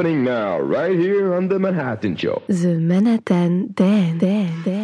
happening now, right here on The Manhattan Show. The Manhattan Dan, Dan, Dan,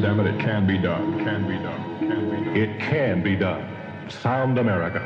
Yes, damn it, it can be done. Can be done. Can be done. It can be done. Sound America.